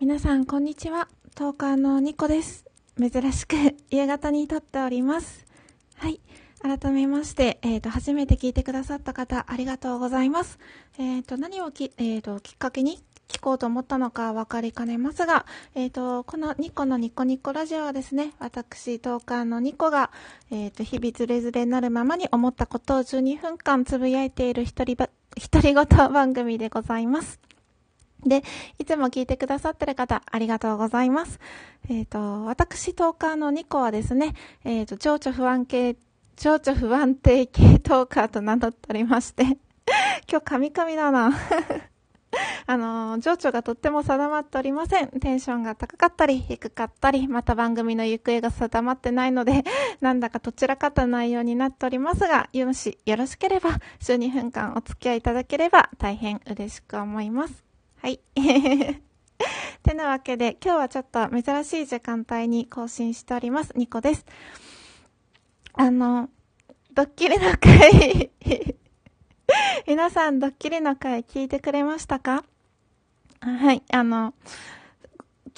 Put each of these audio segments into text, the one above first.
皆さん、こんにちは。トーカーのニコです。珍しく夕方に撮っております。はい。改めまして、えっ、と、初めて聞いてくださった方、ありがとうございます。えっ、と、何をき、えっ、と、きっかけに聞こうと思ったのか分かりかねますが、えっ、と、このニコのニコニコラジオはですね、私、トーカーのニコが、えっ、と、日々ズレズレになるままに思ったことを12分間つぶやいている一人ば、一人ごと番組でございます。で、いつも聞いてくださってる方、ありがとうございます。えっ、と、私、トーカーのニコはですね、えっ、と、情緒不安系、情緒不安定系トーカーと名乗っておりまして、今日カミカミだな。あの、情緒がとっても定まっておりません。テンションが高かったり、低かったり、また番組の行方が定まってないので、なんだかどちらかった内容になっておりますが、よろし、よろしければ、週2分間お付き合いいただければ、大変嬉しく思います。はい。てなわけで、今日はちょっと珍しい時間帯に更新しております。ニコです。あの、ドッキリの回、皆さんドッキリの回聞いてくれましたか？はい、あの、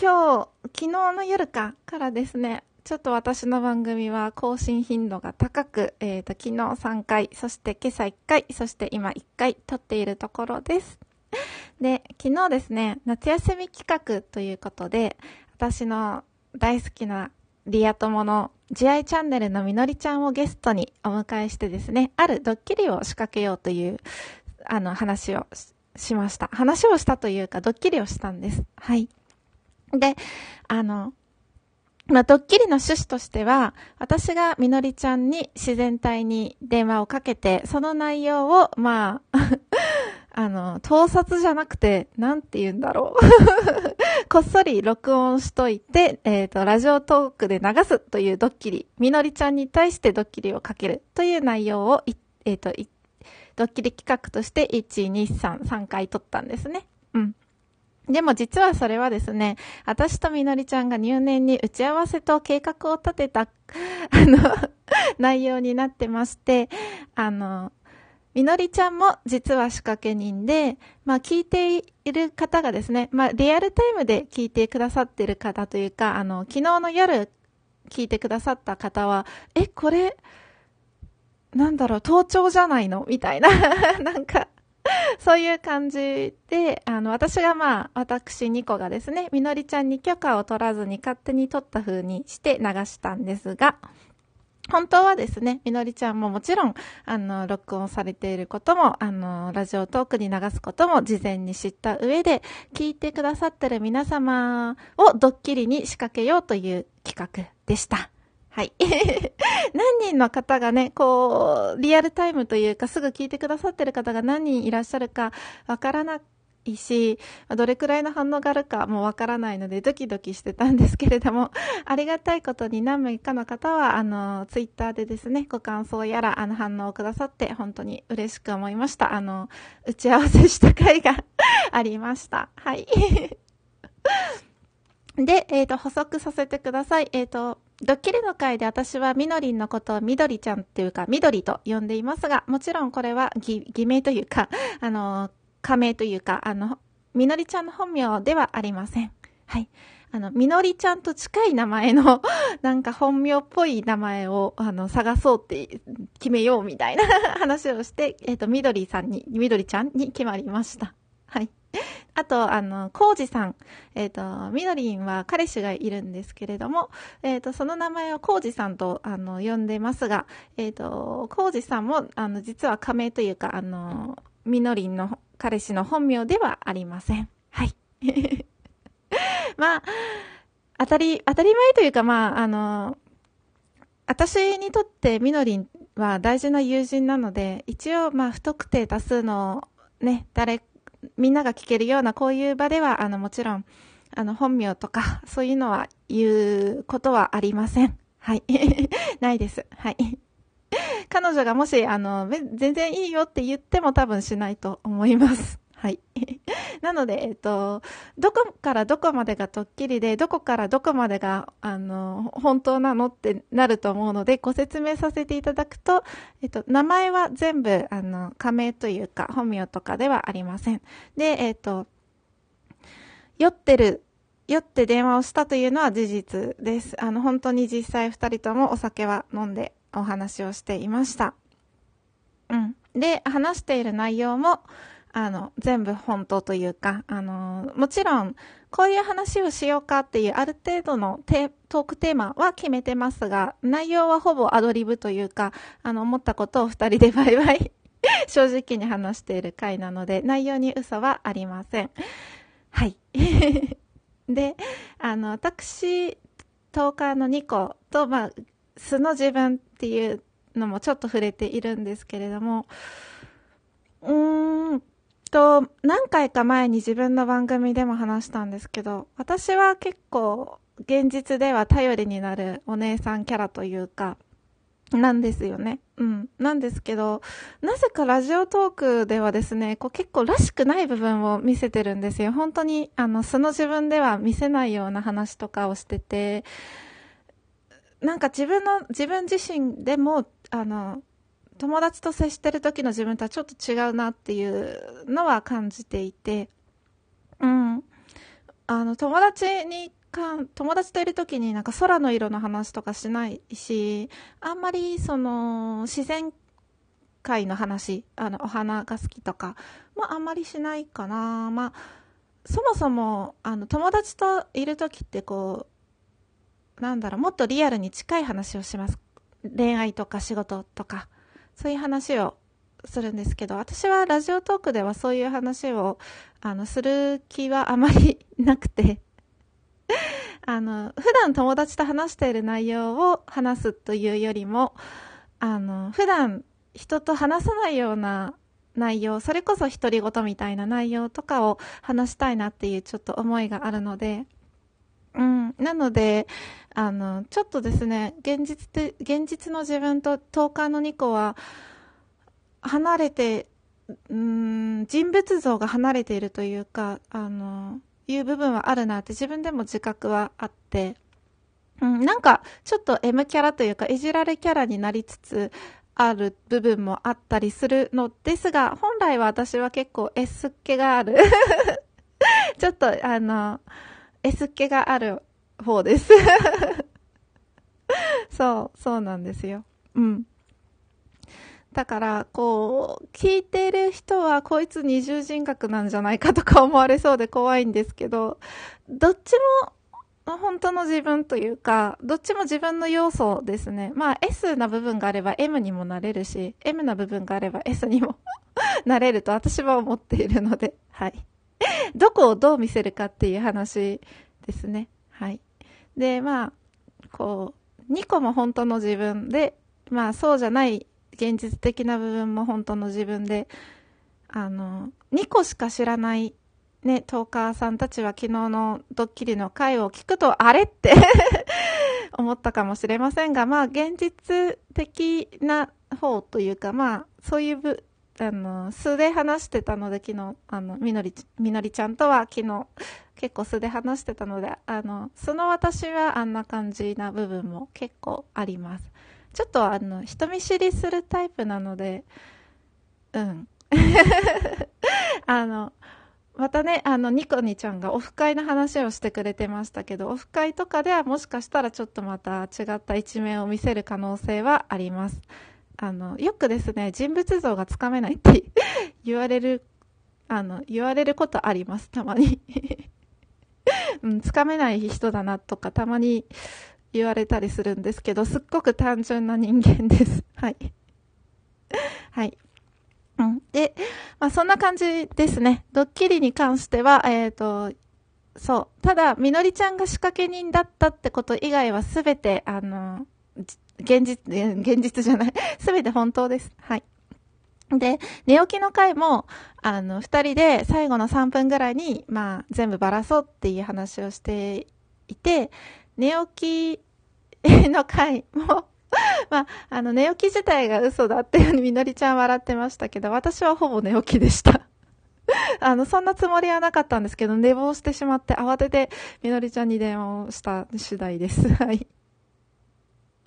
今日、昨日の夜かからですね、ちょっと私の番組は更新頻度が高く、えっ、と、昨日3回、そして今朝1回、そして今1回撮っているところです。で、昨日ですね、夏休み企画ということで、私の大好きなリア友の慈愛チャンネルのみのりちゃんをゲストにお迎えしてですね、あるドッキリを仕掛けようという、あの、話をししました。話をしたというか、ドッキリをしたんです。はい。で、あの、まあ、ドッキリの趣旨としては、私がみのりちゃんに自然体に電話をかけて、その内容を、まあ、あの、盗撮じゃなくて、なんて言うんだろう。こっそり録音しといて、えっ、と、ラジオトークで流すというドッキリ。みのりちゃんに対してドッキリをかけるという内容を、えっ、と、ドッキリ企画として、1、2、3、3回撮ったんですね。うん。でも実はそれはですね、私とみのりちゃんが入念に打ち合わせと計画を立てた、あの、内容になってまして、あの、みのりちゃんも実は仕掛け人で、まあ聞いている方がですね、まあリアルタイムで聞いてくださってる方というか、あの、昨日の夜聞いてくださった方は、え、これ、なんだろう、盗聴じゃないの？みたいな、なんか、そういう感じで、あの、私がまあ、私ニコがですね、みのりちゃんに許可を取らずに勝手に撮った風にして流したんですが、本当はですね、みのりちゃんももちろん、あの、録音されていることも、あの、ラジオトークに流すことも事前に知った上で、聞いてくださってる皆様をドッキリに仕掛けようという企画でした。はい。何人の方がね、こう、リアルタイムというか、すぐ聞いてくださってる方が何人いらっしゃるかわからなくいし、どれくらいの反応があるかもわからないので、ドキドキしてたんですけれども、ありがたいことに何名かの方は、あの、ツイッターでですね、ご感想やら、あの、反応をくださって、本当に嬉しく思いました。あの、打ち合わせした回が ありました。はい。で、えっ、と、補足させてください。えっ、と、ドッキリの回で私はみのりんのことをみどりちゃんっていうか、みどりと呼んでいますが、もちろんこれは偽偽名というか、あの、仮名というか、あの、みのりちゃんの本名ではありません。はい。あの、みのりちゃんと近い名前の、なんか本名っぽい名前を、あの、探そうって決めようみたいな 話をして、えっ、と、みどりさんに、みどりちゃんに決まりました。はい。あと、あの、コウジさん。えっ、と、みどりんは彼氏がいるんですけれども、えっ、と、その名前はコウジさんと、あの、呼んでますが、えっ、と、コウジさんも、あの、実は仮名というか、あの、みのりんの彼氏の本名ではありません。はい。まあ、当たり、当たり前というか、まあ、あの、私にとってみのりんは大事な友人なので、一応、まあ、不特定多数の、ね、誰、みんなが聞けるようなこういう場では、あの、もちろん、あの、本名とか、そういうのは言うことはありません。はい。ないです。はい。彼女がもし、あの、全然いいよって言っても多分しないと思います。はい。なので、えっと、どこからどこまでがドッキリで、どこからどこまでが、あの、本当なのってなると思うので、ご説明させていただくと、えっと、名前は全部、あの、仮名というか、本名とかではありません。で、えっと、酔ってる酔って電話をしたというのは事実です。あの、本当に実際二人ともお酒は飲んでお話をしていました。うん。で、話している内容も、あの、全部本当というか、あの、もちろん、こういう話をしようかっていうある程度のトークテーマは決めてますが、内容はほぼアドリブというか、あの、思ったことを二人でバイバイ 正直に話している回なので、内容に嘘はありません。はい。で、あの、私、トーカーの2個と、まあ、素の自分っていうのもちょっと触れているんですけれども、うーんと、何回か前に自分の番組でも話したんですけど、私は結構現実では頼りになるお姉さんキャラというか、なんですよね。うん。なんですけど、なぜかラジオトークではですね、こう結構らしくない部分を見せてるんですよ。本当に、あの、素の自分では見せないような話とかをしてて、なんか自分の、自分自身でも、あの、友達と接してる時の自分とはちょっと違うなっていうのは感じていて、うん。あの、友達にか、友達といる時になんか空の色の話とかしないし、あんまりその、自然界の話、あの、お花が好きとかもあんまりしないかな。まあ、そもそも、あの、友達といる時ってこう、なんだろう、もっとリアルに近い話をします。恋愛とか仕事とか。そういう話をするんですけど、私はラジオトークではそういう話を、あの、する気はあまりなくて あの、普段友達と話している内容を話すというよりも、あの、普段人と話さないような内容、それこそ独り言みたいな内容とかを話したいなっていうちょっと思いがあるので、うん。なので、あの、ちょっとですね、現実て、現実の自分と10日の2個は、離れて、うん、人物像が離れているというか、あの、いう部分はあるなって自分でも自覚はあって、うん、なんか、ちょっと M キャラというか、いじられキャラになりつつある部分もあったりするのですが、本来は私は結構 S っ気がある ちょっと、あの、S っ気がある方です そう、そうなんですよ。うん。だから、こう、聞いてる人はこいつ二重人格なんじゃないかとか思われそうで怖いんですけど、どっちも本当の自分というか、どっちも自分の要素ですね。まあ S な部分があれば M にもなれるし、M な部分があれば S にも なれると私は思っているので、はい。どこをどう見せるかっていう話ですね。はい。で、まあ、こう、2個も本当の自分で、まあそうじゃない現実的な部分も本当の自分で、あの、2個しか知らないね、トーカーさんたちは昨日のドッキリの回を聞くと、あれって 思ったかもしれませんが、まあ、現実的な方というか、まあ、そういう部、あの、素で話してたので、昨日、あの、みのり、みのりちゃんとは昨日、結構素で話してたので、あの、その私はあんな感じな部分も結構あります。ちょっとあの、人見知りするタイプなので、うん。あの、またね、あの、ニコニちゃんがオフ会の話をしてくれてましたけど、オフ会とかではもしかしたらちょっとまた違った一面を見せる可能性はあります。あの、よくですね、人物像がつかめないって 言われる、あの、言われることあります、たまに うん、つかめない人だなとか、たまに言われたりするんですけど、すっごく単純な人間です。はい。はい。うん。で、まあそんな感じですね。ドッキリに関しては、えっ、ー、と、そう。ただ、みのりちゃんが仕掛け人だったってこと以外はすべて、あの、現実、現実じゃない。すべて本当です。はい。で、寝起きの回も、あの、二人で最後の3分ぐらいに、まあ、全部ばらそうっていう話をしていて、寝起きの回も まあ、あの、寝起き自体が嘘だっていうふうにみのりちゃん笑ってましたけど、私はほぼ寝起きでした あの、そんなつもりはなかったんですけど、寝坊してしまって慌ててみのりちゃんに電話をした次第です。はい。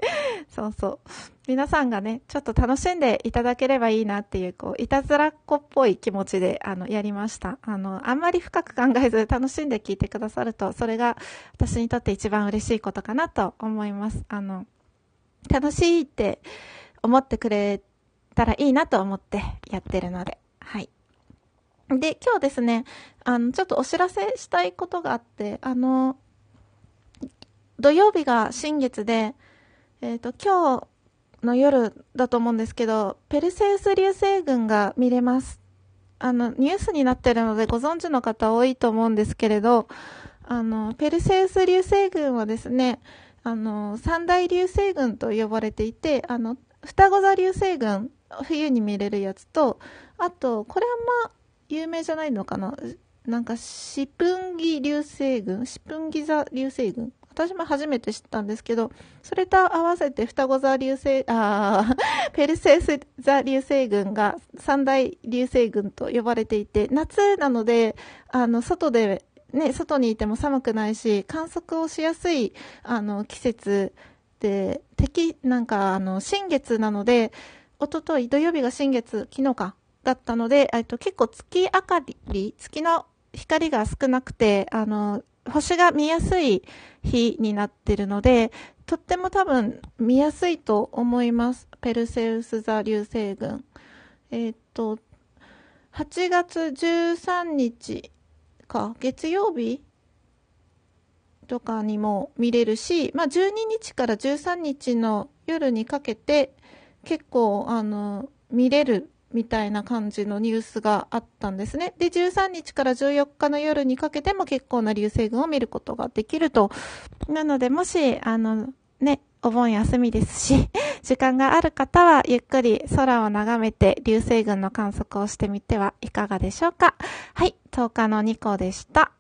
そうそう。皆さんがね、ちょっと楽しんでいただければいいなっていう、こう、いたずらっ子っぽい気持ちで、あの、やりました。あの、あんまり深く考えず楽しんで聞いてくださると、それが私にとって一番嬉しいことかなと思います。あの、楽しいって思ってくれたらいいなと思ってやってるので、はい。で、今日ですね、あの、ちょっとお知らせしたいことがあって、あの、土曜日が新月で、えっ、ー、と、今日の夜だと思うんですけど、ペルセウス流星群が見れます。あの、ニュースになってるのでご存知の方多いと思うんですけれど、あの、ペルセウス流星群はですね、あの、三大流星群と呼ばれていて、あの、双子座流星群、冬に見れるやつと、あと、これあんま有名じゃないのかな？なんか、シプンギ流星群？シプンギ座流星群？私も初めて知ったんですけど、それと合わせて双子座流星、あ ペルセウス座流星群が三大流星群と呼ばれていて、夏なので、あの、外で、ね、外にいても寒くないし、観測をしやすい、あの、季節で、敵、なんか、あの、新月なので、おととい、土曜日が新月、昨日か、だったので、えっと、結構月明かり、月の光が少なくて、あの、星が見やすい日になってるので、とっても多分見やすいと思います。ペルセウス座流星群。えっ、と、8月13日か、月曜日とかにも見れるし、まあ、12日から13日の夜にかけて結構あの見れるみたいな感じのニュースがあったんですね。で、13日から14日の夜にかけても結構な流星群を見ることができると。なので、もし、あの、ね、お盆休みですし、時間がある方はゆっくり空を眺めて流星群の観測をしてみてはいかがでしょうか。はい、10日の2個でした。